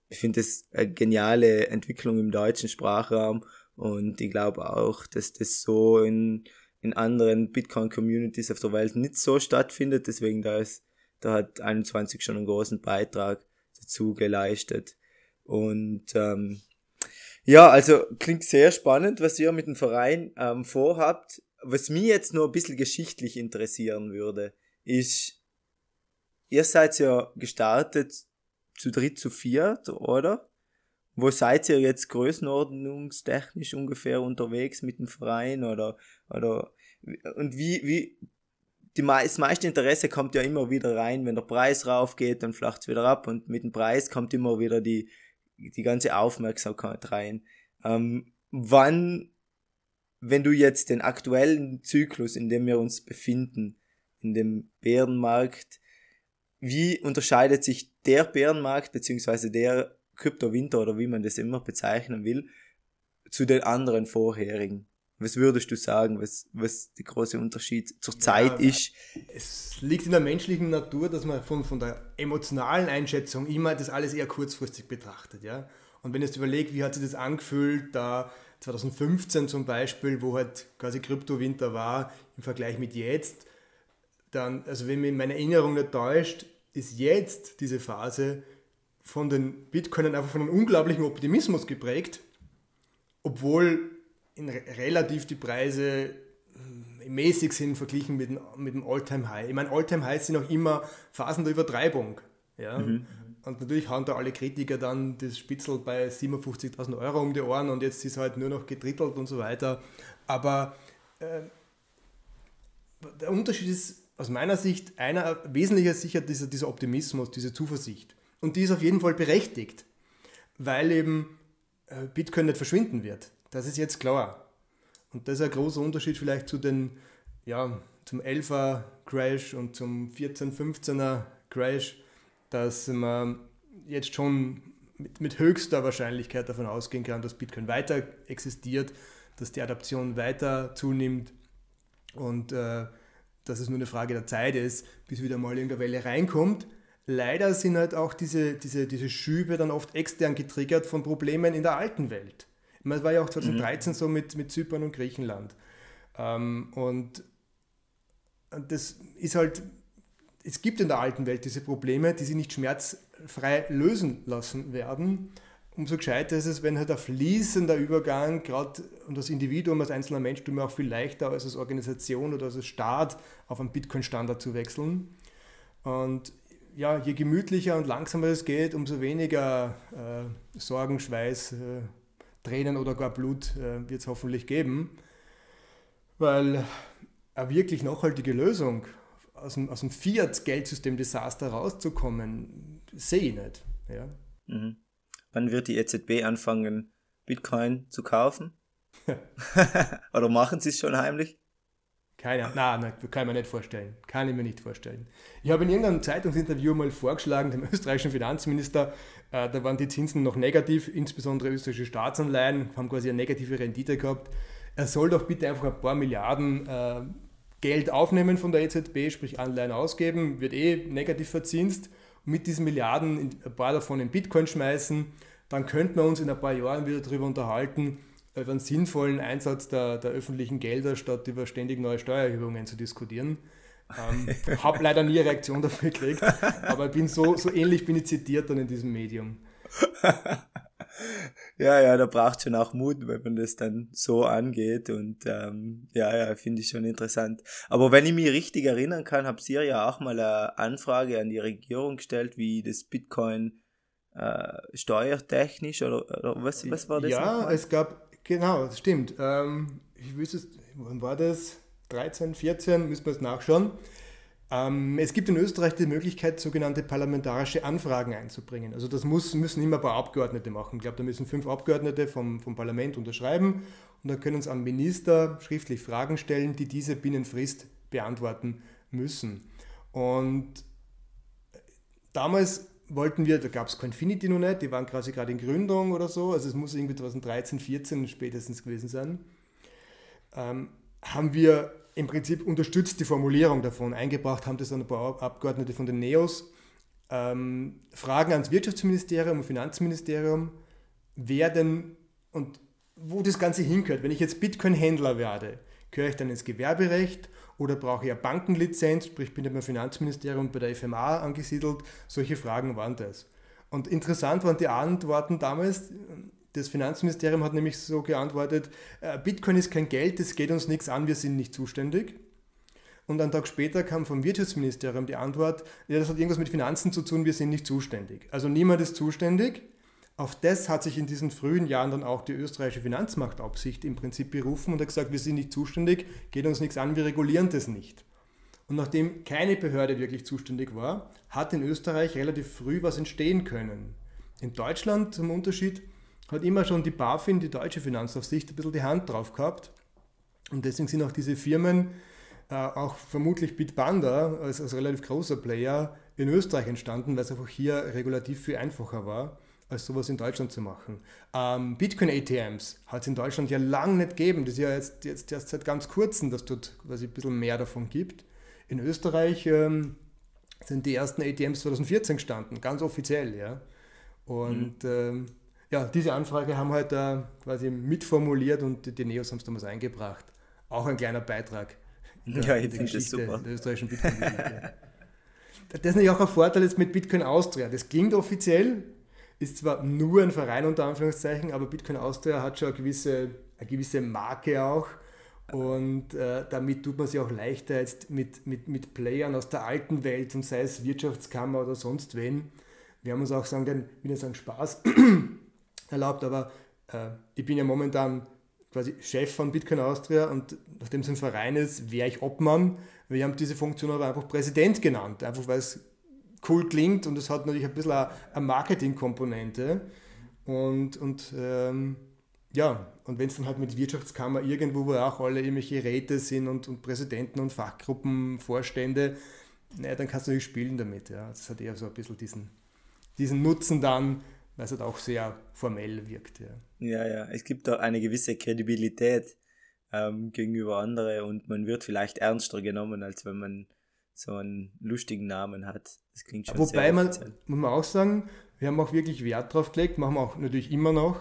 ich finde das eine geniale Entwicklung im deutschen Sprachraum und ich glaube auch, dass das so in in anderen Bitcoin-Communities auf der Welt nicht so stattfindet. Deswegen da ist, da hat 21 schon einen großen Beitrag dazu geleistet. Und ähm, ja, also klingt sehr spannend, was ihr mit dem Verein ähm, vorhabt. Was mich jetzt nur ein bisschen geschichtlich interessieren würde, ist, ihr seid ja gestartet zu dritt, zu viert, oder? Wo seid ihr jetzt größenordnungstechnisch ungefähr unterwegs mit dem Verein oder, oder und wie, wie die, das meiste Interesse kommt ja immer wieder rein, wenn der Preis raufgeht, dann flacht es wieder ab und mit dem Preis kommt immer wieder die, die ganze Aufmerksamkeit rein. Ähm, wann, wenn du jetzt den aktuellen Zyklus, in dem wir uns befinden, in dem Bärenmarkt, wie unterscheidet sich der Bärenmarkt beziehungsweise der Kryptowinter oder wie man das immer bezeichnen will, zu den anderen vorherigen? Was würdest du sagen, was, was der große Unterschied zur Zeit ja, ist? Es liegt in der menschlichen Natur, dass man von, von der emotionalen Einschätzung immer das alles eher kurzfristig betrachtet. Ja? Und wenn ich jetzt überlege, wie hat sich das angefühlt, da 2015 zum Beispiel, wo halt quasi Kryptowinter war, im Vergleich mit jetzt, dann, also wenn mich meine Erinnerung nicht täuscht, ist jetzt diese Phase von den Bitcoinern einfach von einem unglaublichen Optimismus geprägt, obwohl in relativ die Preise äh, mäßig sind verglichen mit, mit dem All-Time-High. Ich meine, All-Time-Highs sind auch immer Phasen der Übertreibung. Ja? Mhm. Und natürlich haben da alle Kritiker dann das Spitzel bei 57.000 Euro um die Ohren und jetzt ist es halt nur noch gedrittelt und so weiter. Aber äh, der Unterschied ist aus meiner Sicht einer wesentlicher sicher dieser, dieser Optimismus, diese Zuversicht. Und die ist auf jeden Fall berechtigt, weil eben äh, Bitcoin nicht verschwinden wird. Das ist jetzt klar. Und das ist ein großer Unterschied vielleicht zu den, ja, zum 11er Crash und zum 14, 15er Crash, dass man jetzt schon mit, mit höchster Wahrscheinlichkeit davon ausgehen kann, dass Bitcoin weiter existiert, dass die Adaption weiter zunimmt und äh, dass es nur eine Frage der Zeit ist, bis wieder mal irgendeine Welle reinkommt. Leider sind halt auch diese, diese, diese Schübe dann oft extern getriggert von Problemen in der alten Welt. Es war ja auch 2013 mhm. so mit, mit Zypern und Griechenland. Ähm, und das ist halt, es gibt in der alten Welt diese Probleme, die sich nicht schmerzfrei lösen lassen werden. Umso gescheiter ist es, wenn halt ein fließender Übergang, gerade und das Individuum als einzelner Mensch tut mir auch viel leichter als als Organisation oder als Staat auf einen Bitcoin-Standard zu wechseln. Und ja, je gemütlicher und langsamer es geht, umso weniger äh, Sorgen, Schweiß, äh, Tränen oder gar Blut äh, wird es hoffentlich geben, weil eine wirklich nachhaltige Lösung aus dem, aus dem Fiat-Geldsystem-Desaster rauszukommen, sehe ich nicht. Ja. Mhm. Wann wird die EZB anfangen, Bitcoin zu kaufen? [laughs] [laughs] oder machen sie es schon heimlich? Keine Ahnung, nein, kann ich mir nicht vorstellen. Kann ich mir nicht vorstellen. Ich habe in irgendeinem Zeitungsinterview mal vorgeschlagen, dem österreichischen Finanzminister, äh, da waren die Zinsen noch negativ, insbesondere österreichische Staatsanleihen haben quasi eine negative Rendite gehabt. Er soll doch bitte einfach ein paar Milliarden äh, Geld aufnehmen von der EZB, sprich Anleihen ausgeben, wird eh negativ verzinst. Und mit diesen Milliarden ein paar davon in Bitcoin schmeißen, dann könnten wir uns in ein paar Jahren wieder darüber unterhalten, einen sinnvollen Einsatz der, der öffentlichen Gelder, statt über ständig neue Steuererhöhungen zu diskutieren. Ähm, [laughs] habe leider nie eine Reaktion dafür gekriegt, aber bin so, so ähnlich bin ich zitiert dann in diesem Medium. [laughs] ja, ja, da braucht schon auch Mut, wenn man das dann so angeht und ähm, ja, ja, finde ich schon interessant. Aber wenn ich mich richtig erinnern kann, habt ihr ja auch mal eine Anfrage an die Regierung gestellt, wie das Bitcoin äh, steuertechnisch oder, oder was, was war das? Ja, es gab, genau, das stimmt. Ähm, ich wüsste, wann war das? 13, 14, müssen wir es nachschauen. Ähm, es gibt in Österreich die Möglichkeit, sogenannte parlamentarische Anfragen einzubringen. Also das muss, müssen immer ein paar Abgeordnete machen. Ich glaube, da müssen fünf Abgeordnete vom, vom Parlament unterschreiben und dann können uns am Minister schriftlich Fragen stellen, die diese binnen Frist beantworten müssen. Und damals wollten wir, da gab es Confinity noch nicht, die waren quasi gerade in Gründung oder so, also es muss irgendwie 2013, 2014 spätestens gewesen sein, ähm, haben wir im Prinzip unterstützt die Formulierung davon. Eingebracht haben das dann ein paar Abgeordnete von den NEOS. Ähm, Fragen ans Wirtschaftsministerium und Finanzministerium, wer denn und wo das Ganze hingehört. Wenn ich jetzt Bitcoin-Händler werde, gehöre ich dann ins Gewerberecht oder brauche ich eine Bankenlizenz, sprich bin ich beim Finanzministerium bei der FMA angesiedelt? Solche Fragen waren das. Und interessant waren die Antworten damals. Das Finanzministerium hat nämlich so geantwortet, äh, Bitcoin ist kein Geld, das geht uns nichts an, wir sind nicht zuständig. Und einen Tag später kam vom Wirtschaftsministerium die Antwort, ja, das hat irgendwas mit Finanzen zu tun, wir sind nicht zuständig. Also niemand ist zuständig. Auf das hat sich in diesen frühen Jahren dann auch die österreichische Finanzmarktaufsicht im Prinzip berufen und hat gesagt, wir sind nicht zuständig, geht uns nichts an, wir regulieren das nicht. Und nachdem keine Behörde wirklich zuständig war, hat in Österreich relativ früh was entstehen können. In Deutschland zum Unterschied hat immer schon die BaFin, die deutsche Finanzaufsicht, ein bisschen die Hand drauf gehabt. Und deswegen sind auch diese Firmen, äh, auch vermutlich Bitpanda als, als relativ großer Player in Österreich entstanden, weil es einfach hier regulativ viel einfacher war, als sowas in Deutschland zu machen. Ähm, Bitcoin-ATMs hat es in Deutschland ja lang nicht gegeben. Das ist ja jetzt, jetzt erst seit ganz kurzem, dass dort quasi ein bisschen mehr davon gibt. In Österreich ähm, sind die ersten ATMs 2014 gestanden, ganz offiziell. Ja. Und mhm. ähm, ja, diese Anfrage haben wir halt da quasi mitformuliert und die Neos haben es damals eingebracht. Auch ein kleiner Beitrag in der, ja, ich in der Geschichte der österreichischen Bitcoin-Geschichte. das ist natürlich auch ein Vorteil jetzt mit Bitcoin Austria. Das klingt offiziell, ist zwar nur ein Verein unter Anführungszeichen, aber Bitcoin Austria hat schon eine gewisse, eine gewisse Marke auch. Und äh, damit tut man sich auch leichter jetzt mit, mit, mit Playern aus der alten Welt und sei es Wirtschaftskammer oder sonst wen. Wir haben uns auch sagen, den, nicht sagen Spaß, [clears throat] erlaubt, aber äh, ich bin ja momentan quasi Chef von Bitcoin Austria und nachdem es ein Verein ist, wäre ich Obmann. Wir haben diese Funktion aber einfach Präsident genannt, einfach weil es cool klingt und es hat natürlich ein bisschen eine Marketingkomponente. Und, und ähm, ja, und wenn es dann halt mit Wirtschaftskammer irgendwo, wo auch alle irgendwelche Räte sind und, und Präsidenten und Fachgruppenvorstände, naja, dann kannst du natürlich spielen damit. Ja. Das hat eher so ein bisschen diesen, diesen Nutzen dann, weil es halt auch sehr formell wirkt. Ja, ja, ja. es gibt auch eine gewisse Kredibilität ähm, gegenüber anderen und man wird vielleicht ernster genommen, als wenn man so einen lustigen Namen hat. Das klingt schon Wobei man, muss man auch sagen, wir haben auch wirklich Wert drauf gelegt, machen wir auch natürlich immer noch,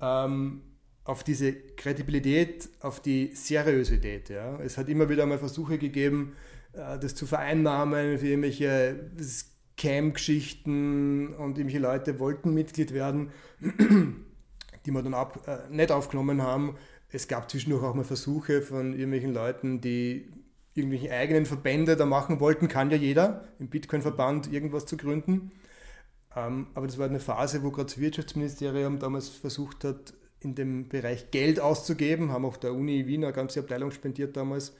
ähm, auf diese Kredibilität, auf die Seriosität. Ja. Es hat immer wieder mal Versuche gegeben, äh, das zu vereinnahmen für irgendwelche Scam-Geschichten und irgendwelche Leute wollten Mitglied werden, die wir dann ab, äh, nicht aufgenommen haben. Es gab zwischendurch auch mal Versuche von irgendwelchen Leuten, die irgendwelche eigenen Verbände da machen wollten, kann ja jeder, im Bitcoin-Verband irgendwas zu gründen. Ähm, aber das war eine Phase, wo gerade das Wirtschaftsministerium damals versucht hat, in dem Bereich Geld auszugeben, haben auch der Uni Wien eine ganze Abteilung spendiert damals.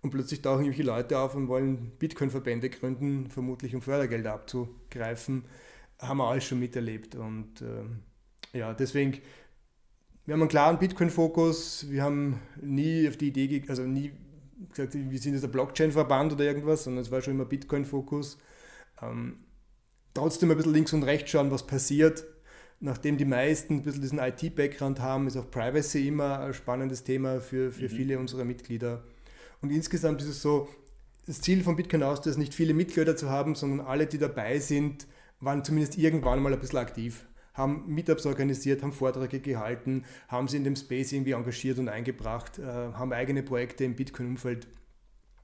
Und plötzlich tauchen irgendwelche Leute auf und wollen Bitcoin-Verbände gründen, vermutlich um Fördergelder abzugreifen. Haben wir alles schon miterlebt. Und äh, ja, deswegen, wir haben einen klaren Bitcoin-Fokus. Wir haben nie auf die Idee, also nie gesagt, wir sind jetzt ein Blockchain-Verband oder irgendwas, sondern es war schon immer Bitcoin-Fokus. Ähm, trotzdem ein bisschen links und rechts schauen, was passiert. Nachdem die meisten ein bisschen diesen IT-Background haben, ist auch Privacy immer ein spannendes Thema für, für mhm. viele unserer Mitglieder. Und insgesamt ist es so, das Ziel von Bitcoin aus ist nicht viele Mitglieder zu haben, sondern alle, die dabei sind, waren zumindest irgendwann mal ein bisschen aktiv haben Meetups organisiert, haben Vorträge gehalten, haben sie in dem Space irgendwie engagiert und eingebracht, äh, haben eigene Projekte im Bitcoin-Umfeld.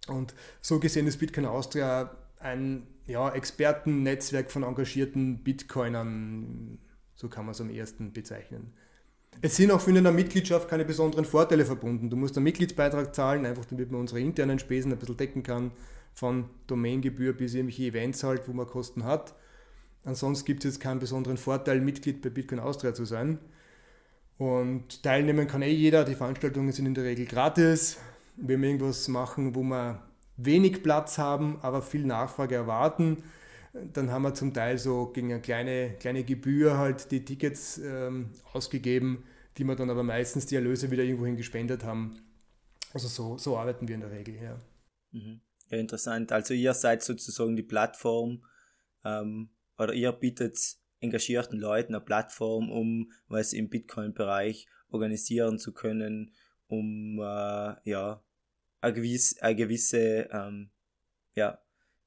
Und so gesehen ist Bitcoin Austria ein ja, Expertennetzwerk von engagierten Bitcoinern, so kann man es am ersten bezeichnen. Es sind auch für eine Mitgliedschaft keine besonderen Vorteile verbunden. Du musst einen Mitgliedsbeitrag zahlen, einfach damit man unsere internen Spesen ein bisschen decken kann, von Domaingebühr bis irgendwelche Events halt, wo man Kosten hat. Ansonsten gibt es jetzt keinen besonderen Vorteil, Mitglied bei Bitcoin Austria zu sein. Und teilnehmen kann eh jeder. Die Veranstaltungen sind in der Regel gratis. Wenn wir irgendwas machen, wo wir wenig Platz haben, aber viel Nachfrage erwarten. Dann haben wir zum Teil so gegen eine kleine, kleine Gebühr halt die Tickets ähm, ausgegeben, die wir dann aber meistens die Erlöse wieder irgendwohin gespendet haben. Also so, so arbeiten wir in der Regel, ja. Mhm. Ja, interessant. Also ihr seid sozusagen die Plattform ähm, oder ihr bietet engagierten Leuten eine Plattform, um was im Bitcoin-Bereich organisieren zu können, um äh, ja eine gewisse, eine gewisse ähm, ja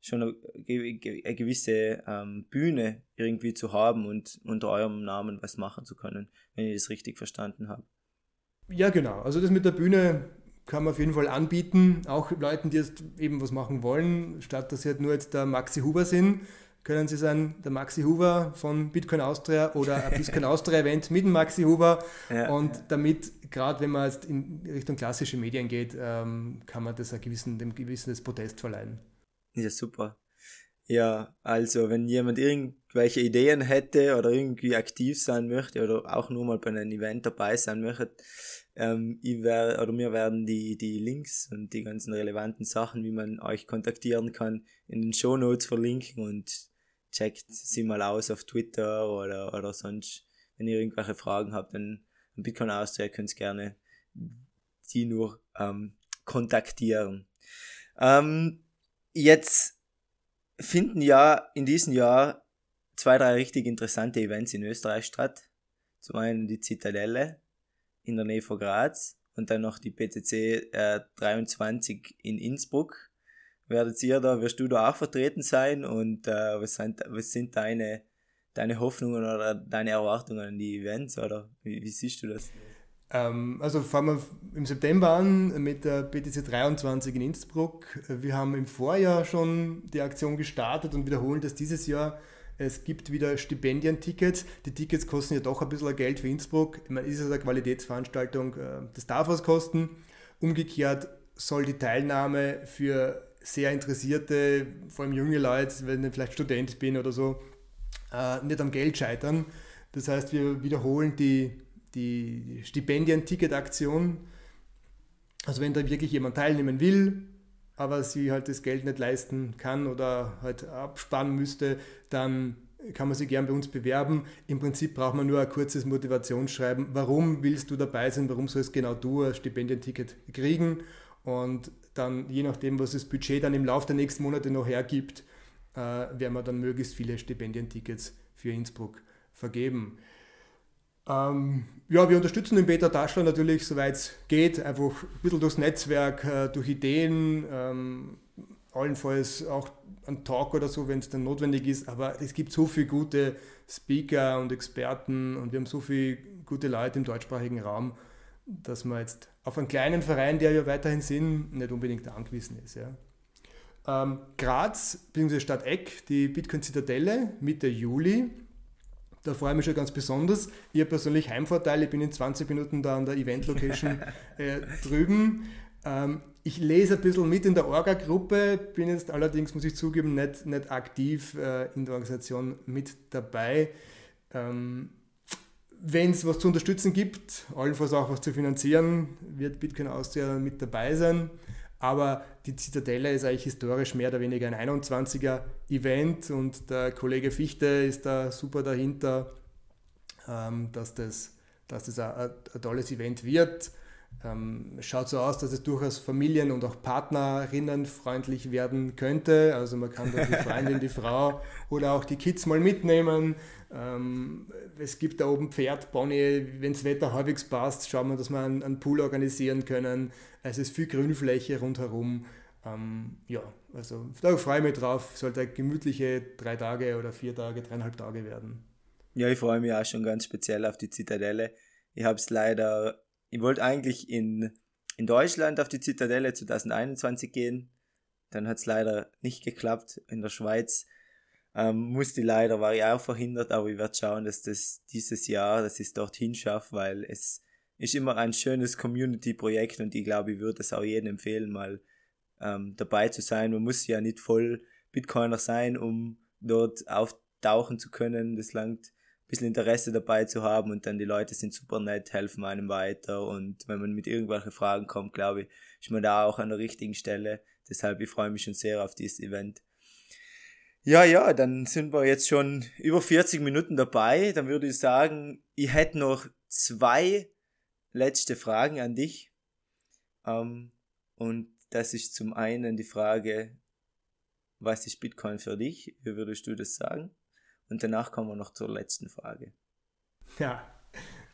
schon eine, eine gewisse ähm, Bühne irgendwie zu haben und unter eurem Namen was machen zu können, wenn ich das richtig verstanden habe. Ja, genau. Also das mit der Bühne kann man auf jeden Fall anbieten, auch Leuten, die jetzt eben was machen wollen, statt dass sie halt nur jetzt der Maxi Huber sind, können Sie sein, der Maxi Huber von Bitcoin Austria oder ein Bitcoin Austria Event mit dem Maxi Huber. Ja, und ja. damit, gerade wenn man jetzt in Richtung klassische Medien geht, ähm, kann man das ein gewissen, dem gewisses Protest verleihen. Ja, super. Ja, also wenn jemand irgendwelche Ideen hätte oder irgendwie aktiv sein möchte oder auch nur mal bei einem Event dabei sein möchte, ähm, ich wär, oder wir werden die, die Links und die ganzen relevanten Sachen, wie man euch kontaktieren kann, in den Show Notes verlinken und checkt sie mal aus auf Twitter oder, oder sonst, wenn ihr irgendwelche Fragen habt, dann Bitcoin Austria könnt ihr gerne die nur ähm, kontaktieren. Ähm, jetzt finden ja in diesem Jahr zwei, drei richtig interessante Events in Österreich statt. Zum einen die Zitadelle in der Nähe von Graz und dann noch die PTC äh, 23 in Innsbruck werdet ihr da, wirst du da auch vertreten sein und äh, was, sind, was sind deine, deine Hoffnungen oder deine Erwartungen an die Events oder wie, wie siehst du das? Ähm, also fangen wir im September an mit der BTC 23 in Innsbruck. Wir haben im Vorjahr schon die Aktion gestartet und wiederholen das dieses Jahr. Es gibt wieder Stipendientickets. Die Tickets kosten ja doch ein bisschen Geld für Innsbruck. Meine, ist es eine Qualitätsveranstaltung, äh, das darf was kosten. Umgekehrt soll die Teilnahme für sehr interessierte, vor allem junge Leute, wenn ich vielleicht Student bin oder so, äh, nicht am Geld scheitern. Das heißt, wir wiederholen die, die Stipendien-Ticket-Aktion. Also wenn da wirklich jemand teilnehmen will, aber sie halt das Geld nicht leisten kann oder halt absparen müsste, dann kann man sich gern bei uns bewerben. Im Prinzip braucht man nur ein kurzes Motivationsschreiben. Warum willst du dabei sein? Warum sollst genau du ein Stipendienticket kriegen? Und dann, je nachdem, was das Budget dann im Laufe der nächsten Monate noch hergibt, äh, werden wir dann möglichst viele Stipendientickets für Innsbruck vergeben. Ähm, ja, wir unterstützen den Beta Taschler natürlich, soweit es geht, einfach ein bisschen durchs Netzwerk, äh, durch Ideen, ähm, allenfalls auch ein Talk oder so, wenn es dann notwendig ist. Aber es gibt so viele gute Speaker und Experten und wir haben so viele gute Leute im deutschsprachigen Raum, dass man jetzt auf einen kleinen Verein, der ja weiterhin sind, nicht unbedingt angewiesen ist. Ja. Ähm, Graz bzw. Stadt Eck, die Bitcoin Zitadelle Mitte Juli. Da freue ich mich schon ganz besonders. Ich habe persönlich Heimvorteil, ich bin in 20 Minuten da an der Event-Location [laughs] äh, drüben. Ähm, ich lese ein bisschen mit in der Orga-Gruppe, bin jetzt allerdings, muss ich zugeben, nicht, nicht aktiv äh, in der Organisation mit dabei. Ähm, wenn es was zu unterstützen gibt, allenfalls auch was zu finanzieren, wird Bitcoin Austria mit dabei sein. Aber die Zitadelle ist eigentlich historisch mehr oder weniger ein 21er Event und der Kollege Fichte ist da super dahinter, ähm, dass das, dass das ein, ein tolles Event wird. Ähm, schaut so aus, dass es durchaus Familien- und auch Partnerinnen freundlich werden könnte. Also man kann da die [laughs] Freundin, die Frau oder auch die Kids mal mitnehmen. Ähm, es gibt da oben Pferd, Pony, wenn das Wetter halbwegs passt, schauen wir, dass wir einen, einen Pool organisieren können. Es ist viel Grünfläche rundherum. Ähm, ja, also da freue ich mich drauf. Sollte gemütliche drei Tage oder vier Tage, dreieinhalb Tage werden. Ja, ich freue mich auch schon ganz speziell auf die Zitadelle. Ich habe es leider, ich wollte eigentlich in, in Deutschland auf die Zitadelle 2021 gehen. Dann hat es leider nicht geklappt. In der Schweiz ähm, musste leider, war ich auch verhindert, aber ich werde schauen, dass das dieses Jahr, dass ich es dorthin schaffe, weil es ist immer ein schönes Community-Projekt und ich glaube, ich würde es auch jedem empfehlen, mal ähm, dabei zu sein. Man muss ja nicht voll Bitcoiner sein, um dort auftauchen zu können. Das langt bisschen Interesse dabei zu haben und dann die Leute sind super nett, helfen einem weiter und wenn man mit irgendwelchen Fragen kommt, glaube ich, ist man da auch an der richtigen Stelle. deshalb, ich freue mich schon sehr auf dieses Event. Ja, ja, dann sind wir jetzt schon über 40 Minuten dabei. Dann würde ich sagen, ich hätte noch zwei letzte Fragen an dich. Ähm, und das ist zum einen die Frage, was ist Bitcoin für dich? Wie würdest du das sagen? Und danach kommen wir noch zur letzten Frage. Ja,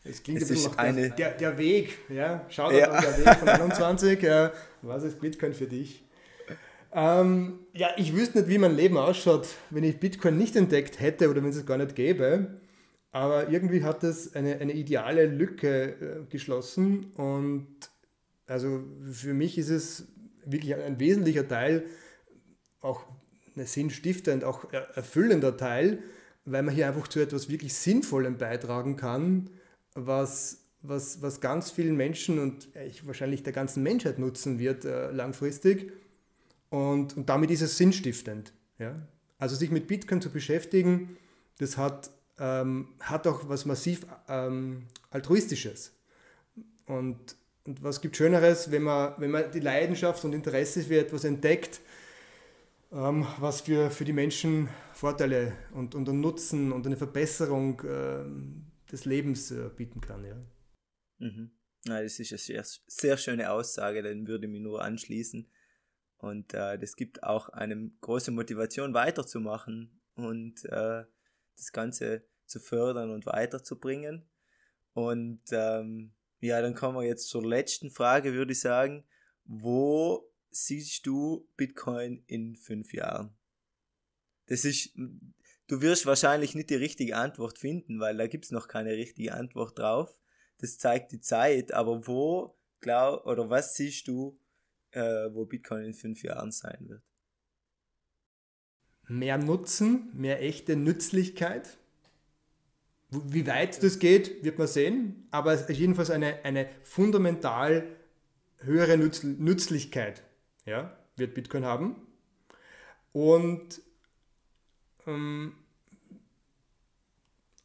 es klingt Es ein bisschen nach eine- der, der Weg. Ja, schau Ja. ja. der Weg von 21. Äh, was ist Bitcoin für dich? Ähm, ja, ich wüsste nicht, wie mein Leben ausschaut, wenn ich Bitcoin nicht entdeckt hätte oder wenn es es gar nicht gäbe. Aber irgendwie hat es eine, eine ideale Lücke äh, geschlossen und also für mich ist es wirklich ein wesentlicher Teil, auch ein sinnstiftend, auch er- erfüllender Teil, weil man hier einfach zu etwas wirklich Sinnvollem beitragen kann, was, was, was ganz vielen Menschen und ich, wahrscheinlich der ganzen Menschheit nutzen wird äh, langfristig. Und, und damit ist es sinnstiftend. Ja? Also sich mit Bitcoin zu beschäftigen, das hat, ähm, hat auch was massiv ähm, altruistisches. Und, und was gibt Schöneres, wenn man, wenn man die Leidenschaft und Interesse für etwas entdeckt, ähm, was für, für die Menschen Vorteile und, und einen Nutzen und eine Verbesserung ähm, des Lebens äh, bieten kann. Ja. Mhm. Ja, das ist eine sehr, sehr schöne Aussage, dann würde ich mich nur anschließen. Und äh, das gibt auch eine große Motivation weiterzumachen und äh, das Ganze zu fördern und weiterzubringen. Und ähm, ja, dann kommen wir jetzt zur letzten Frage, würde ich sagen. Wo siehst du Bitcoin in fünf Jahren? Das ist, du wirst wahrscheinlich nicht die richtige Antwort finden, weil da gibt es noch keine richtige Antwort drauf. Das zeigt die Zeit, aber wo, glaub, oder was siehst du, äh, wo Bitcoin in fünf Jahren sein wird? Mehr Nutzen, mehr echte Nützlichkeit. Wie weit das geht, wird man sehen, aber es ist jedenfalls eine, eine fundamental höhere Nütz, Nützlichkeit ja, wird Bitcoin haben. Und ähm,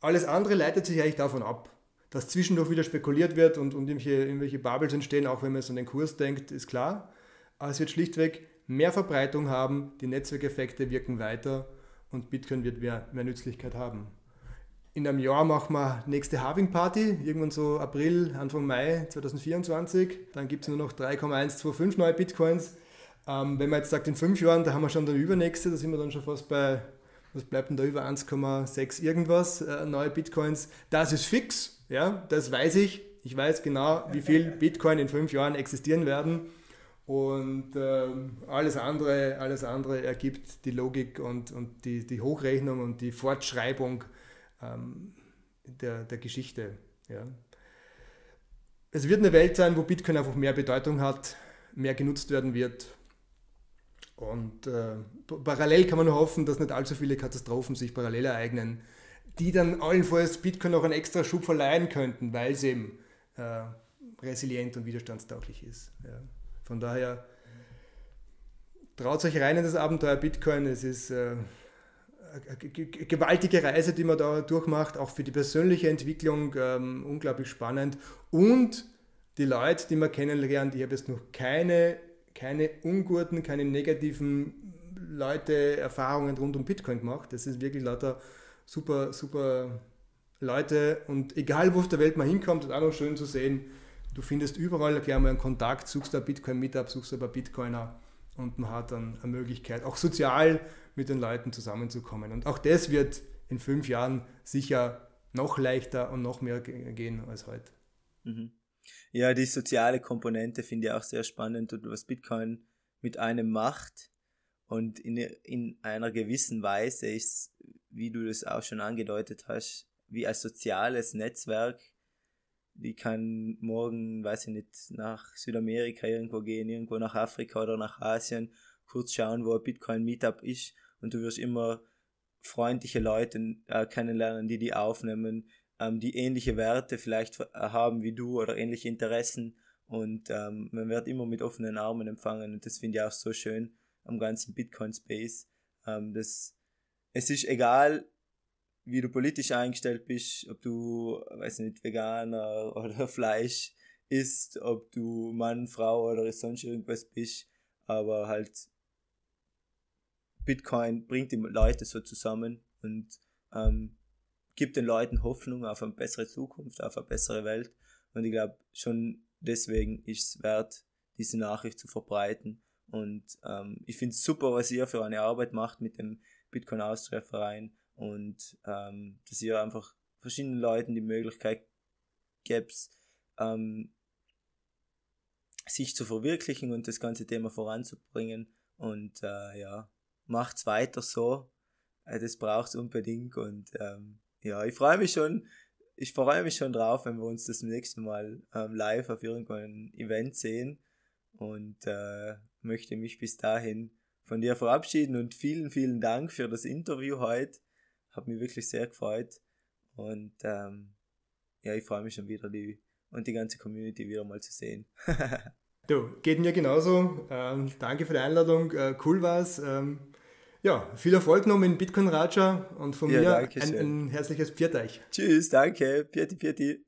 alles andere leitet sich eigentlich davon ab, dass zwischendurch wieder spekuliert wird und, und irgendwelche, irgendwelche Bubbles entstehen, auch wenn man so an den Kurs denkt, ist klar. Aber es wird schlichtweg mehr Verbreitung haben, die Netzwerkeffekte wirken weiter und Bitcoin wird mehr, mehr Nützlichkeit haben. In einem Jahr machen wir nächste Halving Party, irgendwann so April, Anfang Mai 2024. Dann gibt es nur noch 3,125 neue Bitcoins. Ähm, wenn man jetzt sagt, in fünf Jahren, da haben wir schon dann übernächste, da sind wir dann schon fast bei, was bleibt denn da über 1,6 irgendwas äh, neue Bitcoins. Das ist fix, ja, das weiß ich. Ich weiß genau, wie viel Bitcoin in fünf Jahren existieren werden. Und ähm, alles, andere, alles andere ergibt die Logik und, und die, die Hochrechnung und die Fortschreibung ähm, der, der Geschichte. Ja. Es wird eine Welt sein, wo Bitcoin einfach mehr Bedeutung hat, mehr genutzt werden wird. Und äh, parallel kann man nur hoffen, dass nicht allzu viele Katastrophen sich parallel ereignen, die dann allenfalls Bitcoin noch einen extra Schub verleihen könnten, weil es eben äh, resilient und widerstandstauglich ist. Ja. Von daher traut euch rein in das Abenteuer Bitcoin. Es ist äh, eine gewaltige Reise, die man da durchmacht, auch für die persönliche Entwicklung ähm, unglaublich spannend. Und die Leute, die man kennenlernt, ich habe jetzt noch keine, keine unguten, keine negativen Leute, Erfahrungen rund um Bitcoin gemacht. Das ist wirklich lauter super, super Leute und egal wo auf der Welt man hinkommt, ist auch noch schön zu sehen, du findest überall gleich mal einen Kontakt, suchst ein Bitcoin-Meetup, suchst paar Bitcoiner und man hat dann eine Möglichkeit, auch sozial mit den Leuten zusammenzukommen. Und auch das wird in fünf Jahren sicher noch leichter und noch mehr ge- gehen als heute. Mhm. Ja, die soziale Komponente finde ich auch sehr spannend und was Bitcoin mit einem macht und in, in einer gewissen Weise ist, wie du das auch schon angedeutet hast, wie ein soziales Netzwerk. Die kann morgen, weiß ich nicht, nach Südamerika irgendwo gehen, irgendwo nach Afrika oder nach Asien, kurz schauen, wo ein Bitcoin-Meetup ist und du wirst immer freundliche Leute äh, kennenlernen, die die aufnehmen, ähm, die ähnliche Werte vielleicht äh, haben wie du oder ähnliche Interessen und ähm, man wird immer mit offenen Armen empfangen und das finde ich auch so schön am ganzen Bitcoin-Space. Ähm, es ist egal, wie du politisch eingestellt bist, ob du, weiß nicht, Veganer [laughs] oder Fleisch isst, ob du Mann, Frau oder sonst irgendwas bist. aber halt Bitcoin bringt die Leute so zusammen und ähm, gibt den Leuten Hoffnung auf eine bessere Zukunft, auf eine bessere Welt. Und ich glaube, schon deswegen ist es wert, diese Nachricht zu verbreiten. Und ähm, ich finde es super, was ihr für eine Arbeit macht mit dem Bitcoin Austria Verein und ähm, dass ihr einfach verschiedenen Leuten die Möglichkeit gibt, ähm, sich zu verwirklichen und das ganze Thema voranzubringen. Und äh, ja, macht's weiter so. Äh, das braucht's unbedingt. Und ähm, ja, ich freue mich schon, ich freue mich schon drauf, wenn wir uns das nächste Mal ähm, live auf irgendeinem Event sehen und äh, möchte mich bis dahin von dir verabschieden und vielen, vielen Dank für das Interview heute. Hat mich wirklich sehr gefreut und ähm, ja, ich freue mich schon wieder die und die ganze Community wieder mal zu sehen. [laughs] du, geht mir genauso. Ähm, danke für die Einladung. Äh, cool war's. Ähm, ja, viel Erfolg noch mit Bitcoin Raja und von ja, mir ein, ein, herzliches Pfiat Tschüss, danke. Pieti, Pieti.